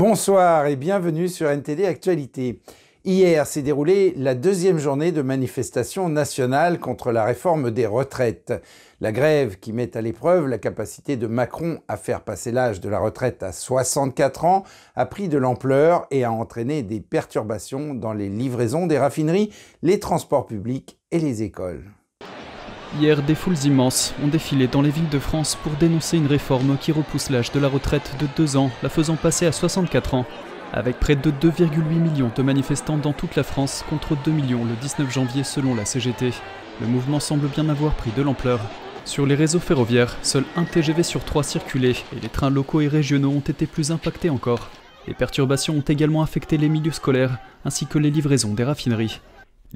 Bonsoir et bienvenue sur NTD Actualité. Hier s'est déroulée la deuxième journée de manifestation nationale contre la réforme des retraites. La grève qui met à l'épreuve la capacité de Macron à faire passer l'âge de la retraite à 64 ans a pris de l'ampleur et a entraîné des perturbations dans les livraisons des raffineries, les transports publics et les écoles. Hier, des foules immenses ont défilé dans les villes de France pour dénoncer une réforme qui repousse l'âge de la retraite de 2 ans, la faisant passer à 64 ans. Avec près de 2,8 millions de manifestants dans toute la France contre 2 millions le 19 janvier selon la CGT. Le mouvement semble bien avoir pris de l'ampleur. Sur les réseaux ferroviaires, seul un TGV sur trois circulait et les trains locaux et régionaux ont été plus impactés encore. Les perturbations ont également affecté les milieux scolaires ainsi que les livraisons des raffineries.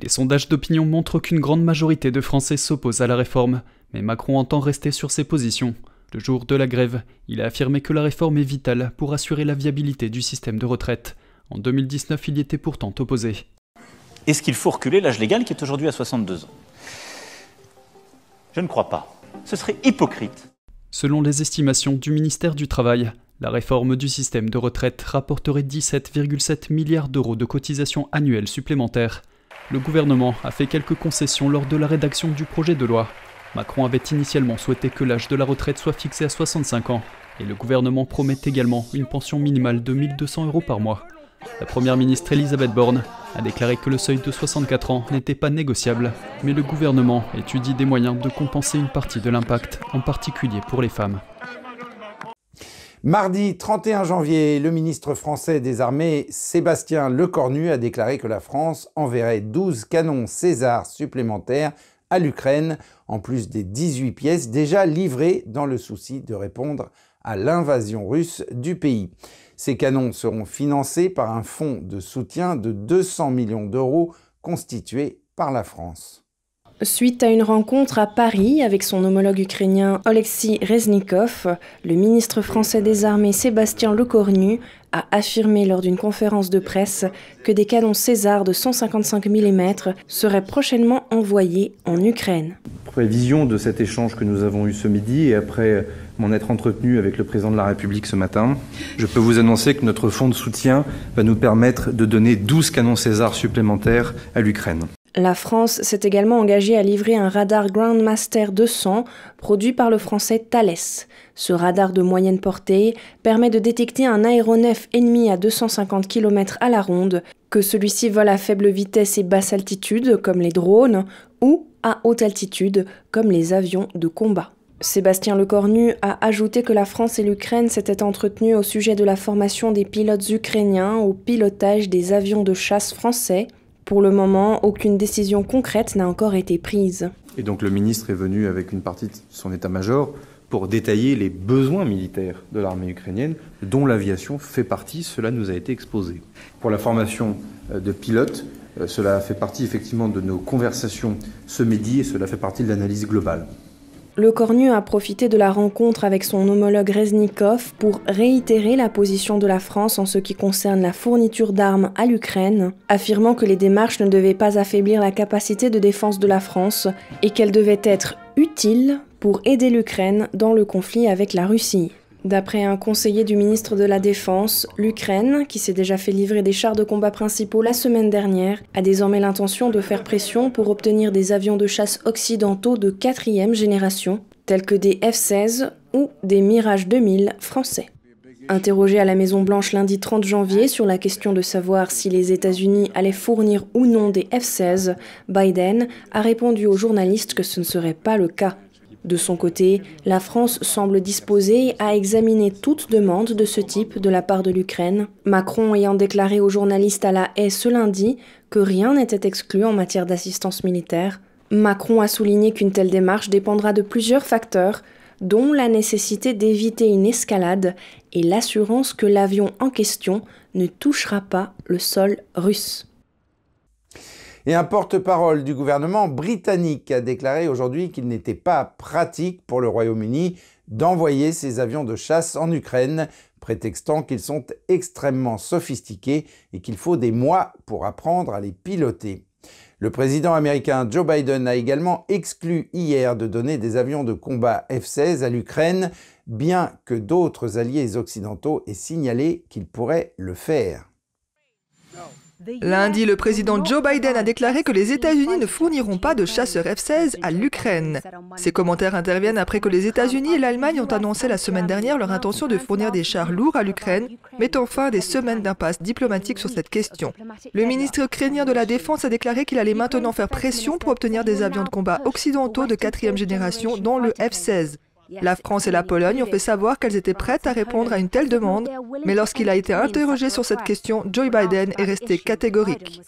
Les sondages d'opinion montrent qu'une grande majorité de Français s'opposent à la réforme, mais Macron entend rester sur ses positions. Le jour de la grève, il a affirmé que la réforme est vitale pour assurer la viabilité du système de retraite. En 2019, il y était pourtant opposé. Est-ce qu'il faut reculer l'âge légal qui est aujourd'hui à 62 ans? Je ne crois pas. Ce serait hypocrite. Selon les estimations du ministère du Travail, la réforme du système de retraite rapporterait 17,7 milliards d'euros de cotisations annuelles supplémentaires le gouvernement a fait quelques concessions lors de la rédaction du projet de loi. Macron avait initialement souhaité que l'âge de la retraite soit fixé à 65 ans, et le gouvernement promet également une pension minimale de 1200 euros par mois. La première ministre Elisabeth Borne a déclaré que le seuil de 64 ans n'était pas négociable, mais le gouvernement étudie des moyens de compenser une partie de l'impact, en particulier pour les femmes. Mardi 31 janvier, le ministre français des Armées Sébastien Lecornu a déclaré que la France enverrait 12 canons César supplémentaires à l'Ukraine, en plus des 18 pièces déjà livrées dans le souci de répondre à l'invasion russe du pays. Ces canons seront financés par un fonds de soutien de 200 millions d'euros constitué par la France. Suite à une rencontre à Paris avec son homologue ukrainien Oleksiy Reznikov, le ministre français des Armées Sébastien Lecornu a affirmé lors d'une conférence de presse que des canons César de 155 mm seraient prochainement envoyés en Ukraine. Prévision de cet échange que nous avons eu ce midi et après m'en être entretenu avec le président de la République ce matin, je peux vous annoncer que notre fonds de soutien va nous permettre de donner 12 canons César supplémentaires à l'Ukraine. La France s'est également engagée à livrer un radar Groundmaster 200 produit par le français Thales. Ce radar de moyenne portée permet de détecter un aéronef ennemi à 250 km à la ronde, que celui-ci vole à faible vitesse et basse altitude comme les drones ou à haute altitude comme les avions de combat. Sébastien Lecornu a ajouté que la France et l'Ukraine s'étaient entretenues au sujet de la formation des pilotes ukrainiens au pilotage des avions de chasse français pour le moment, aucune décision concrète n'a encore été prise. Et donc le ministre est venu avec une partie de son état-major pour détailler les besoins militaires de l'armée ukrainienne, dont l'aviation fait partie, cela nous a été exposé. Pour la formation euh, de pilotes, euh, cela fait partie effectivement de nos conversations ce midi et cela fait partie de l'analyse globale. Le Cornu a profité de la rencontre avec son homologue Reznikov pour réitérer la position de la France en ce qui concerne la fourniture d'armes à l'Ukraine, affirmant que les démarches ne devaient pas affaiblir la capacité de défense de la France et qu'elles devaient être utiles pour aider l'Ukraine dans le conflit avec la Russie. D'après un conseiller du ministre de la Défense, l'Ukraine, qui s'est déjà fait livrer des chars de combat principaux la semaine dernière, a désormais l'intention de faire pression pour obtenir des avions de chasse occidentaux de quatrième génération, tels que des F-16 ou des Mirage 2000 français. Interrogé à la Maison-Blanche lundi 30 janvier sur la question de savoir si les États-Unis allaient fournir ou non des F-16, Biden a répondu aux journalistes que ce ne serait pas le cas. De son côté, la France semble disposée à examiner toute demande de ce type de la part de l'Ukraine, Macron ayant déclaré aux journalistes à la haie ce lundi que rien n'était exclu en matière d'assistance militaire. Macron a souligné qu'une telle démarche dépendra de plusieurs facteurs, dont la nécessité d'éviter une escalade et l'assurance que l'avion en question ne touchera pas le sol russe. Et un porte-parole du gouvernement britannique a déclaré aujourd'hui qu'il n'était pas pratique pour le Royaume-Uni d'envoyer ses avions de chasse en Ukraine, prétextant qu'ils sont extrêmement sophistiqués et qu'il faut des mois pour apprendre à les piloter. Le président américain Joe Biden a également exclu hier de donner des avions de combat F-16 à l'Ukraine, bien que d'autres alliés occidentaux aient signalé qu'ils pourraient le faire. Lundi, le président Joe Biden a déclaré que les États-Unis ne fourniront pas de chasseurs F-16 à l'Ukraine. Ces commentaires interviennent après que les États-Unis et l'Allemagne ont annoncé la semaine dernière leur intention de fournir des chars lourds à l'Ukraine, mettant fin à des semaines d'impasse diplomatique sur cette question. Le ministre ukrainien de la Défense a déclaré qu'il allait maintenant faire pression pour obtenir des avions de combat occidentaux de quatrième génération, dont le F-16. La France et la Pologne ont fait savoir qu'elles étaient prêtes à répondre à une telle demande, mais lorsqu'il a été interrogé sur cette question, Joe Biden est resté catégorique.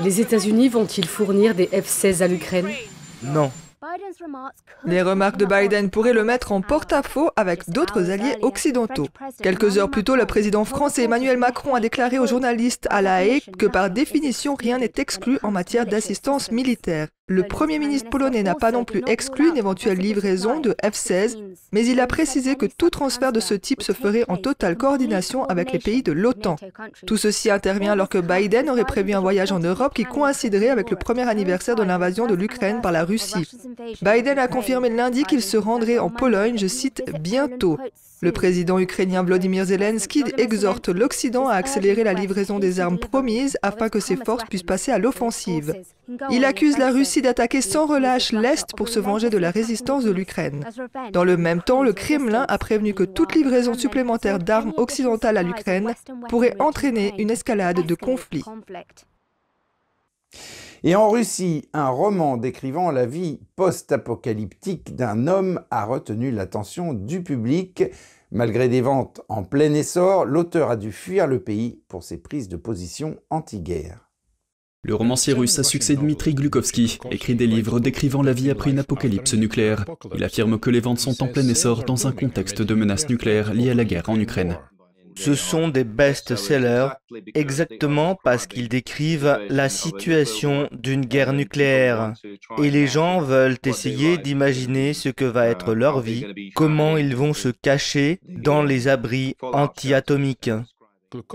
Les États-Unis vont-ils fournir des F-16 à l'Ukraine? Non. Les remarques de Biden pourraient le mettre en porte-à-faux avec d'autres alliés occidentaux. Quelques heures plus tôt, le président français Emmanuel Macron a déclaré aux journalistes à La Haye que par définition rien n'est exclu en matière d'assistance militaire. Le Premier ministre polonais n'a pas non plus exclu une éventuelle livraison de F-16, mais il a précisé que tout transfert de ce type se ferait en totale coordination avec les pays de l'OTAN. Tout ceci intervient alors que Biden aurait prévu un voyage en Europe qui coïnciderait avec le premier anniversaire de l'invasion de l'Ukraine par la Russie. Biden a confirmé lundi qu'il se rendrait en Pologne, je cite, bientôt. Le président ukrainien Vladimir Zelensky exhorte l'Occident à accélérer la livraison des armes promises afin que ses forces puissent passer à l'offensive. Il accuse la Russie d'attaquer sans relâche l'Est pour se venger de la résistance de l'Ukraine. Dans le même temps, le Kremlin a prévenu que toute livraison supplémentaire d'armes occidentales à l'Ukraine pourrait entraîner une escalade de conflits. Et en Russie, un roman décrivant la vie post-apocalyptique d'un homme a retenu l'attention du public. Malgré des ventes en plein essor, l'auteur a dû fuir le pays pour ses prises de position anti-guerre. Le romancier russe à succès Dmitri Glukovsky écrit des livres décrivant la vie après une apocalypse nucléaire. Il affirme que les ventes sont en plein essor dans un contexte de menace nucléaire liée à la guerre en Ukraine. Ce sont des best-sellers exactement parce qu'ils décrivent la situation d'une guerre nucléaire. Et les gens veulent essayer d'imaginer ce que va être leur vie, comment ils vont se cacher dans les abris anti-atomiques.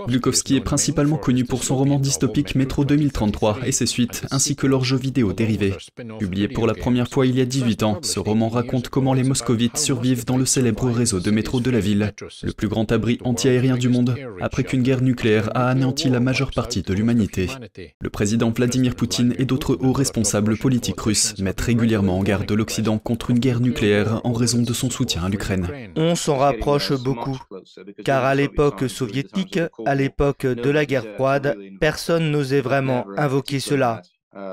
Glukowski est principalement connu pour son roman dystopique Métro 2033 et ses suites, ainsi que leurs jeux vidéo dérivés. Publié pour la première fois il y a 18 ans, ce roman raconte comment les moscovites survivent dans le célèbre réseau de métro de la ville, le plus grand abri anti-aérien du monde, après qu'une guerre nucléaire a anéanti la majeure partie de l'humanité. Le président Vladimir Poutine et d'autres hauts responsables politiques russes mettent régulièrement en garde l'Occident contre une guerre nucléaire en raison de son soutien à l'Ukraine. On s'en rapproche beaucoup, car à l'époque soviétique, à l'époque de la guerre froide, personne n'osait vraiment invoquer cela.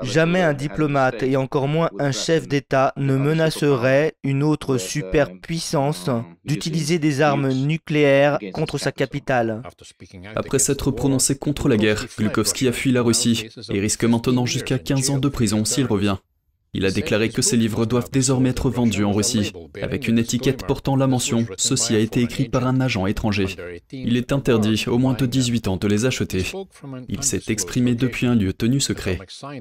Jamais un diplomate et encore moins un chef d'État ne menacerait une autre superpuissance d'utiliser des armes nucléaires contre sa capitale. Après s'être prononcé contre la guerre, Glukowski a fui la Russie et risque maintenant jusqu'à 15 ans de prison s'il revient. Il a déclaré que ses livres doivent désormais être vendus en Russie, avec une étiquette portant la mention « Ceci a été écrit par un agent étranger ». Il est interdit aux moins de 18 ans de les acheter. Il s'est exprimé depuis un lieu tenu secret.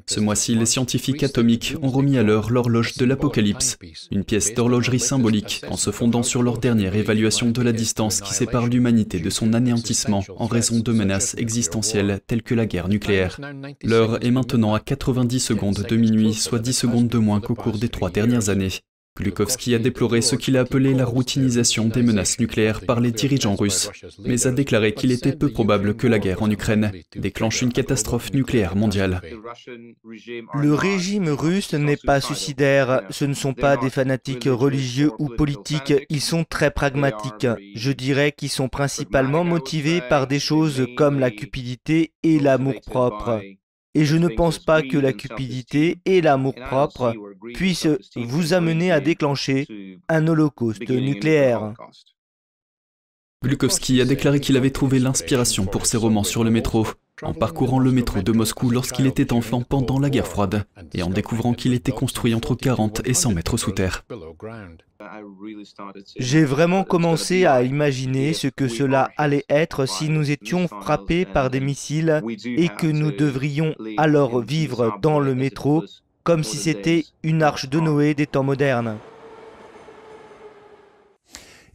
Ce mois-ci, les scientifiques atomiques ont remis à l'heure l'horloge de l'apocalypse, une pièce d'horlogerie symbolique en se fondant sur leur dernière évaluation de la distance qui sépare l'humanité de son anéantissement en raison de menaces existentielles telles que la guerre nucléaire. L'heure est maintenant à 90 secondes de minuit, soit 10 secondes de moins qu'au cours des trois dernières années. Glukowski a déploré ce qu'il a appelé la routinisation des menaces nucléaires par les dirigeants russes, mais a déclaré qu'il était peu probable que la guerre en Ukraine déclenche une catastrophe nucléaire mondiale. Le régime russe n'est pas suicidaire, ce ne sont pas des fanatiques religieux ou politiques, ils sont très pragmatiques. Je dirais qu'ils sont principalement motivés par des choses comme la cupidité et l'amour-propre. Et je ne pense pas que la cupidité et l'amour-propre puissent vous amener à déclencher un holocauste nucléaire. Glukowski a déclaré qu'il avait trouvé l'inspiration pour ses romans sur le métro en parcourant le métro de Moscou lorsqu'il était enfant pendant la guerre froide et en découvrant qu'il était construit entre 40 et 100 mètres sous terre. J'ai vraiment commencé à imaginer ce que cela allait être si nous étions frappés par des missiles et que nous devrions alors vivre dans le métro comme si c'était une arche de Noé des temps modernes.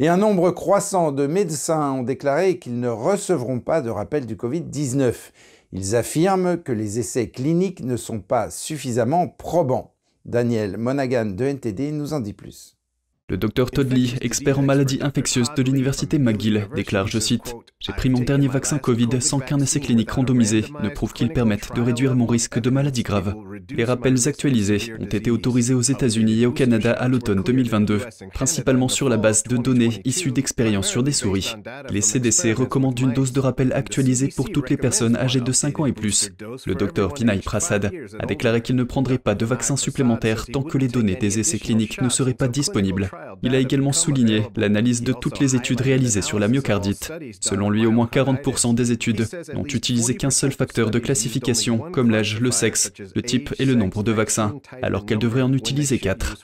Et un nombre croissant de médecins ont déclaré qu'ils ne recevront pas de rappel du Covid-19. Ils affirment que les essais cliniques ne sont pas suffisamment probants. Daniel Monaghan de NTD nous en dit plus. Le docteur Todd Lee, expert en maladies infectieuses de l'université McGill, déclare, je cite, J'ai pris mon dernier vaccin Covid sans qu'un essai clinique randomisé ne prouve qu'il permette de réduire mon risque de maladie grave. Les rappels actualisés ont été autorisés aux États-Unis et au Canada à l'automne 2022, principalement sur la base de données issues d'expériences sur des souris. Les CDC recommandent une dose de rappel actualisée pour toutes les personnes âgées de 5 ans et plus. Le docteur Vinay Prasad a déclaré qu'il ne prendrait pas de vaccin supplémentaire tant que les données des essais cliniques ne seraient pas disponibles. Il a également souligné l'analyse de toutes les études réalisées sur la myocardite. Selon lui, au moins 40% des études n'ont utilisé qu'un seul facteur de classification, comme l'âge, le sexe, le type et le nombre de vaccins, alors qu'elles devraient en utiliser 4.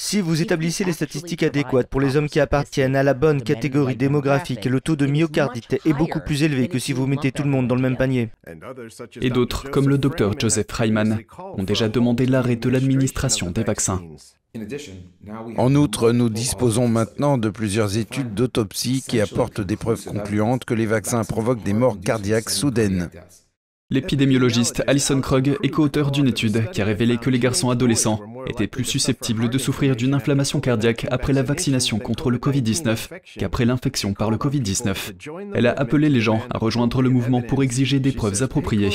Si vous établissez les statistiques adéquates pour les hommes qui appartiennent à la bonne catégorie démographique, le taux de myocardite est beaucoup plus élevé que si vous mettez tout le monde dans le même panier. Et d'autres, comme le docteur Joseph Reimann, ont déjà demandé l'arrêt de l'administration des vaccins. En outre, nous disposons maintenant de plusieurs études d'autopsie qui apportent des preuves concluantes que les vaccins provoquent des morts cardiaques soudaines. L'épidémiologiste Alison Krug est co-auteur d'une étude qui a révélé que les garçons adolescents étaient plus susceptibles de souffrir d'une inflammation cardiaque après la vaccination contre le Covid-19 qu'après l'infection par le Covid-19. Elle a appelé les gens à rejoindre le mouvement pour exiger des preuves appropriées.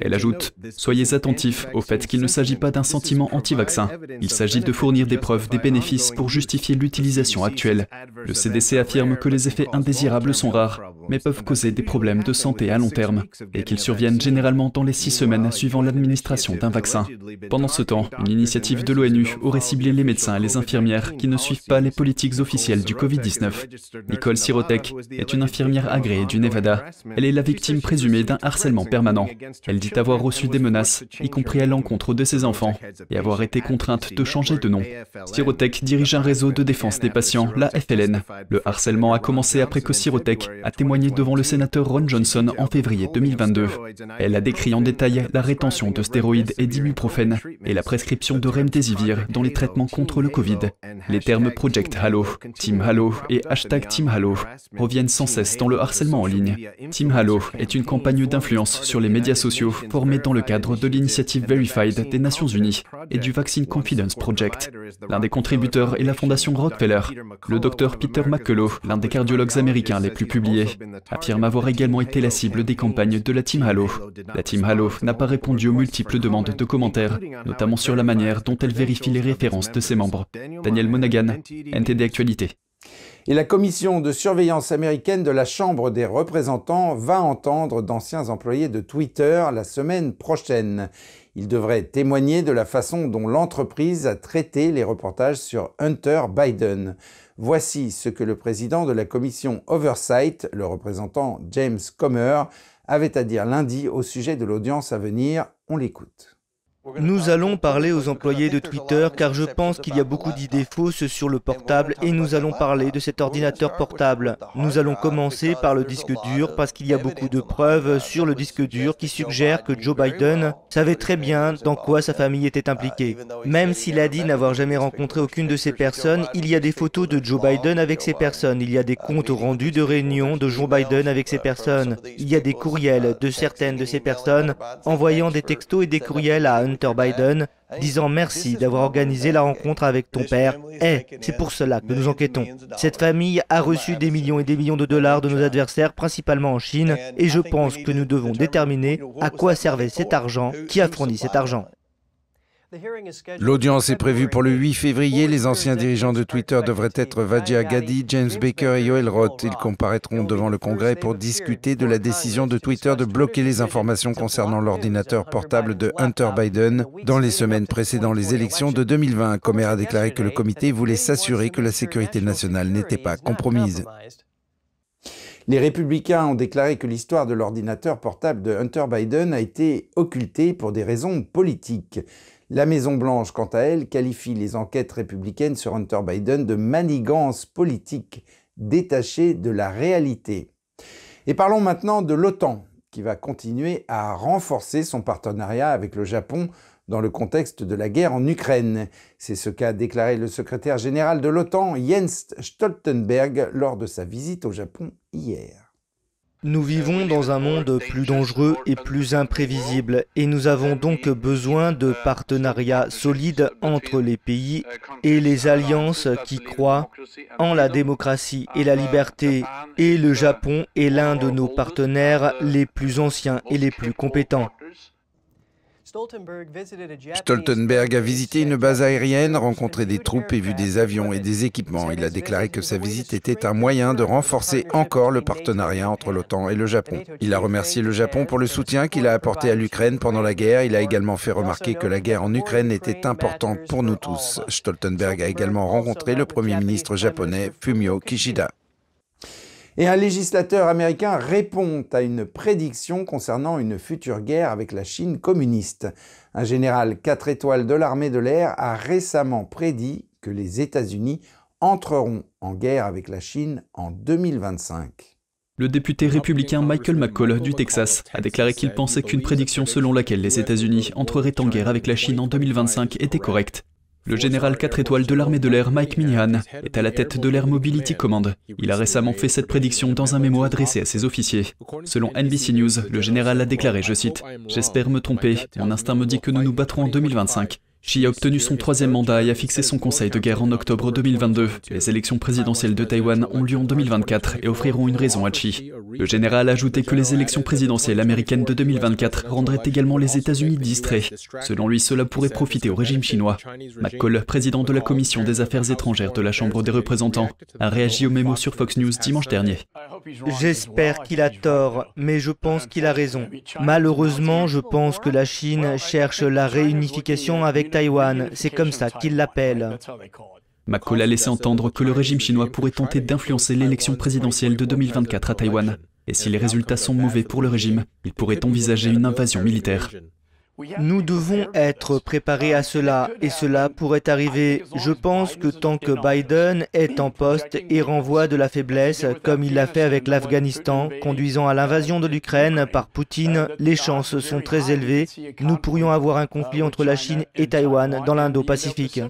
Elle ajoute Soyez attentifs au fait qu'il ne s'agit pas d'un sentiment anti-vaccin. Il s'agit de fournir des preuves des bénéfices pour justifier l'utilisation actuelle. Le CDC affirme que les effets indésirables sont rares, mais peuvent causer des problèmes de santé à long terme et qu'ils surviennent généralement dans les six semaines suivant l'administration d'un vaccin. Pendant ce temps, une initiative de l'ONU aurait ciblé les médecins et les infirmières qui ne suivent pas les politiques officielles du Covid-19. Nicole Sirotek est une infirmière agréée du Nevada. Elle est la victime présumée d'un harcèlement permanent. Elle dit avoir reçu des menaces, y compris à l'encontre de ses enfants, et avoir été contrainte de changer de nom. Sirotek dirige un réseau de défense des patients, la FLN. Le harcèlement a commencé après que Sirotek a témoigné devant le sénateur Ron Johnson en février 2022. Elle a décrit en détail la rétention de stéroïdes et d'ibuprofène et la prescription de remdesivir dans les traitements contre le Covid. Les termes Project Halo, Team Halo et hashtag Team Halo reviennent sans cesse dans le harcèlement en ligne. Team Halo est une campagne d'influence sur les médias sociaux formée dans le cadre de l'initiative Verified des Nations Unies et du Vaccine Confidence Project. L'un des contributeurs est la fondation Rockefeller. Le docteur Peter McCullough, l'un des cardiologues américains les plus publiés, affirme avoir également été la cible des campagnes de la Team Halo. La team Halo n'a pas répondu aux multiples demandes de commentaires, notamment sur la manière dont elle vérifie les références de ses membres. Daniel Monaghan, NTD Actualité. Et la commission de surveillance américaine de la Chambre des représentants va entendre d'anciens employés de Twitter la semaine prochaine. Ils devraient témoigner de la façon dont l'entreprise a traité les reportages sur Hunter Biden. Voici ce que le président de la commission Oversight, le représentant James Comer, avait à dire lundi au sujet de l'audience à venir. On l'écoute. Nous allons parler aux employés de Twitter car je pense qu'il y a beaucoup d'idées fausses sur le portable et nous allons parler de cet ordinateur portable. Nous allons commencer par le disque dur parce qu'il y a beaucoup de preuves sur le disque dur qui suggèrent que Joe Biden savait très bien dans quoi sa famille était impliquée. Même s'il a dit n'avoir jamais rencontré aucune de ces personnes, il y a des photos de Joe Biden avec ces personnes, il y a des comptes rendus de réunions de Joe Biden avec ces personnes, il y a des courriels de certaines de ces personnes envoyant des textos et des courriels à Biden, disant merci d'avoir organisé la rencontre avec ton père. Eh, c'est pour cela que nous enquêtons. Cette famille a reçu des millions et des millions de dollars de nos adversaires, principalement en Chine, et je pense que nous devons déterminer à quoi servait cet argent, qui a fourni cet argent. L'audience est prévue pour le 8 février. Les anciens dirigeants de Twitter devraient être Vajia Gadi, James Baker et Yoel Roth. Ils comparaîtront devant le Congrès pour discuter de la décision de Twitter de bloquer les informations concernant l'ordinateur portable de Hunter Biden dans les semaines précédant les élections de 2020. Comer a déclaré que le comité voulait s'assurer que la sécurité nationale n'était pas compromise. Les républicains ont déclaré que l'histoire de l'ordinateur portable de Hunter Biden a été occultée pour des raisons politiques. La Maison-Blanche, quant à elle, qualifie les enquêtes républicaines sur Hunter Biden de manigance politique détachée de la réalité. Et parlons maintenant de l'OTAN, qui va continuer à renforcer son partenariat avec le Japon dans le contexte de la guerre en Ukraine. C'est ce qu'a déclaré le secrétaire général de l'OTAN, Jens Stoltenberg, lors de sa visite au Japon hier. Nous vivons dans un monde plus dangereux et plus imprévisible et nous avons donc besoin de partenariats solides entre les pays et les alliances qui croient en la démocratie et la liberté. Et le Japon est l'un de nos partenaires les plus anciens et les plus compétents. Stoltenberg a visité une base aérienne, rencontré des troupes et vu des avions et des équipements. Il a déclaré que sa visite était un moyen de renforcer encore le partenariat entre l'OTAN et le Japon. Il a remercié le Japon pour le soutien qu'il a apporté à l'Ukraine pendant la guerre. Il a également fait remarquer que la guerre en Ukraine était importante pour nous tous. Stoltenberg a également rencontré le Premier ministre japonais Fumio Kishida. Et un législateur américain répond à une prédiction concernant une future guerre avec la Chine communiste. Un général 4 étoiles de l'armée de l'air a récemment prédit que les États-Unis entreront en guerre avec la Chine en 2025. Le député républicain Michael McCall du Texas a déclaré qu'il pensait qu'une prédiction selon laquelle les États-Unis entreraient en guerre avec la Chine en 2025 était correcte. Le général 4 étoiles de l'armée de l'air Mike Minihan est à la tête de l'Air Mobility Command. Il a récemment fait cette prédiction dans un mémo adressé à ses officiers. Selon NBC News, le général a déclaré, je cite, J'espère me tromper, mon instinct me dit que nous nous battrons en 2025. Xi a obtenu son troisième mandat et a fixé son conseil de guerre en octobre 2022. Les élections présidentielles de Taïwan ont lieu en 2024 et offriront une raison à Xi. Le général a ajouté que les élections présidentielles américaines de 2024 rendraient également les États-Unis distraits. Selon lui, cela pourrait profiter au régime chinois. McCall, président de la Commission des Affaires étrangères de la Chambre des représentants, a réagi au mémo sur Fox News dimanche dernier. J'espère qu'il a tort, mais je pense qu'il a raison. Malheureusement, je pense que la Chine cherche la réunification avec Taïwan, c'est comme ça qu'il l'appelle. McCall a laissé entendre que le régime chinois pourrait tenter d'influencer l'élection présidentielle de 2024 à Taïwan. Et si les résultats sont mauvais pour le régime, il pourrait envisager une invasion militaire. Nous devons être préparés à cela, et cela pourrait arriver. Je pense que tant que Biden est en poste et renvoie de la faiblesse, comme il l'a fait avec l'Afghanistan, conduisant à l'invasion de l'Ukraine par Poutine, les chances sont très élevées. Nous pourrions avoir un conflit entre la Chine et Taïwan dans l'Indo-Pacifique.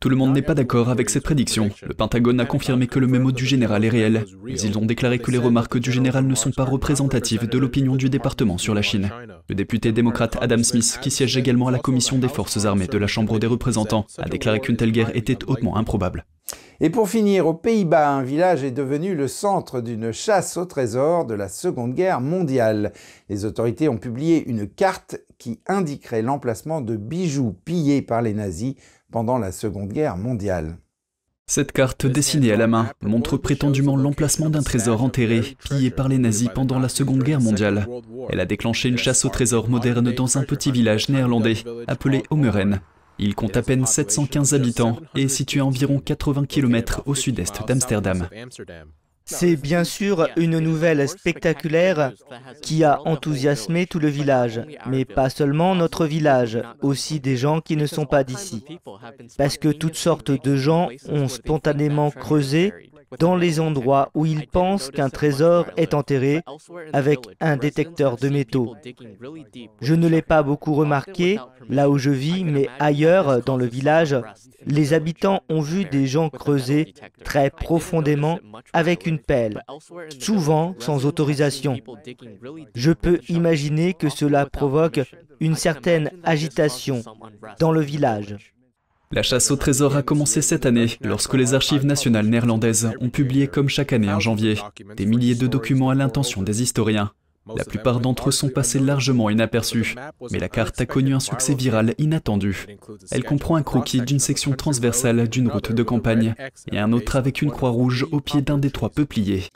Tout le monde n'est pas d'accord avec cette prédiction. Le Pentagone a confirmé que le mémo du général est réel, mais ils ont déclaré que les remarques du général ne sont pas représentatives de l'opinion du département sur la Chine. Le député démocrate Adam Smith, qui siège également à la commission des forces armées de la Chambre des représentants, a déclaré qu'une telle guerre était hautement improbable. Et pour finir, aux Pays-Bas, un village est devenu le centre d'une chasse au trésor de la Seconde Guerre mondiale. Les autorités ont publié une carte qui indiquerait l'emplacement de bijoux pillés par les nazis pendant la Seconde Guerre mondiale. Cette carte dessinée à la main montre prétendument l'emplacement d'un trésor enterré, pillé par les nazis pendant la Seconde Guerre mondiale. Elle a déclenché une chasse au trésor moderne dans un petit village néerlandais appelé Omeren. Il compte à peine 715 habitants et est situé à environ 80 km au sud-est d'Amsterdam. C'est bien sûr une nouvelle spectaculaire qui a enthousiasmé tout le village, mais pas seulement notre village, aussi des gens qui ne sont pas d'ici. Parce que toutes sortes de gens ont spontanément creusé dans les endroits où ils pensent qu'un trésor est enterré avec un détecteur de métaux. Je ne l'ai pas beaucoup remarqué là où je vis, mais ailleurs dans le village, les habitants ont vu des gens creuser très profondément avec une pelle, souvent sans autorisation. Je peux imaginer que cela provoque une certaine agitation dans le village. La chasse au trésor a commencé cette année lorsque les archives nationales néerlandaises ont publié comme chaque année en janvier des milliers de documents à l'intention des historiens. La plupart d'entre eux sont passés largement inaperçus, mais la carte a connu un succès viral inattendu. Elle comprend un croquis d'une section transversale d'une route de campagne et un autre avec une croix rouge au pied d'un des trois peupliers.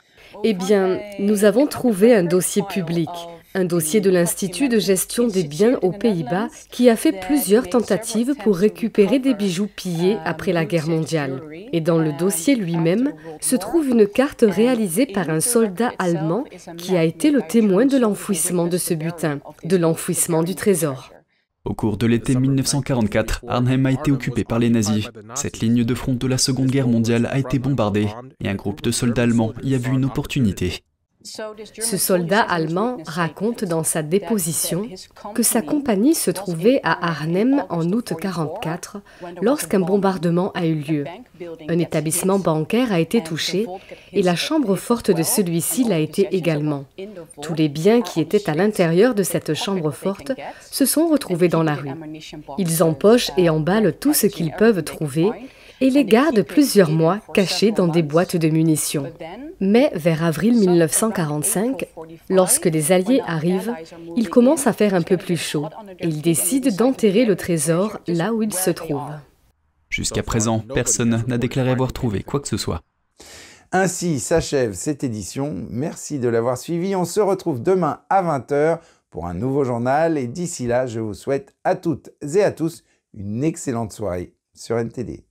Eh bien, nous avons trouvé un dossier public un dossier de l'Institut de gestion des biens aux Pays-Bas qui a fait plusieurs tentatives pour récupérer des bijoux pillés après la guerre mondiale. Et dans le dossier lui-même se trouve une carte réalisée par un soldat allemand qui a été le témoin de l'enfouissement de ce butin, de l'enfouissement du trésor. Au cours de l'été 1944, Arnhem a été occupé par les nazis. Cette ligne de front de la Seconde Guerre mondiale a été bombardée et un groupe de soldats allemands y a vu une opportunité. Ce soldat allemand raconte dans sa déposition que sa compagnie se trouvait à Arnhem en août 1944 lorsqu'un bombardement a eu lieu. Un établissement bancaire a été touché et la chambre forte de celui-ci l'a été également. Tous les biens qui étaient à l'intérieur de cette chambre forte se sont retrouvés dans la rue. Ils empochent et emballent tout ce qu'ils peuvent trouver et les gardent plusieurs mois cachés dans des boîtes de munitions. Mais vers avril 1945, lorsque les Alliés arrivent, il commence à faire un peu plus chaud et ils décident d'enterrer le trésor là où il se trouve. Jusqu'à présent, personne n'a déclaré avoir trouvé quoi que ce soit. Ainsi s'achève cette édition. Merci de l'avoir suivi. On se retrouve demain à 20h pour un nouveau journal. Et d'ici là, je vous souhaite à toutes et à tous une excellente soirée sur NTD.